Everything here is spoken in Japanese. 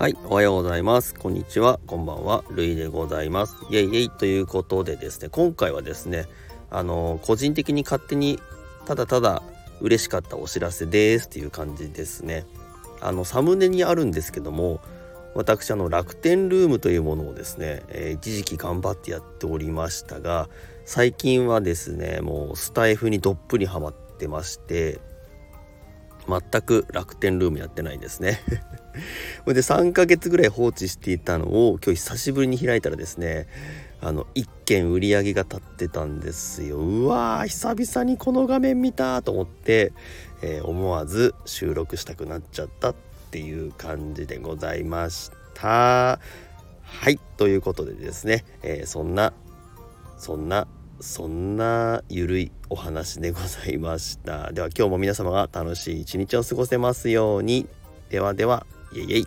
はい、おはようございます。こんにちは、こんばんは、るいでございます。イェイイェイということでですね、今回はですね、あの個人的に勝手にただただ嬉しかったお知らせですっていう感じですね。あのサムネにあるんですけども、私あの楽天ルームというものをですね、えー、一時期頑張ってやっておりましたが、最近はですね、もうスタイフにどっぷりハマってまして、全く楽天ルームやってないですね。で3ヶ月ぐらい放置していたのを今日久しぶりに開いたらですねあの1件売り上げが立ってたんですよ。うわー久々にこの画面見たと思って、えー、思わず収録したくなっちゃったっていう感じでございました。はいということでですね、えー、そんなそんなそんなゆるいお話でございました。では今日も皆様が楽しい一日を過ごせますように。ではではイエイイエイ。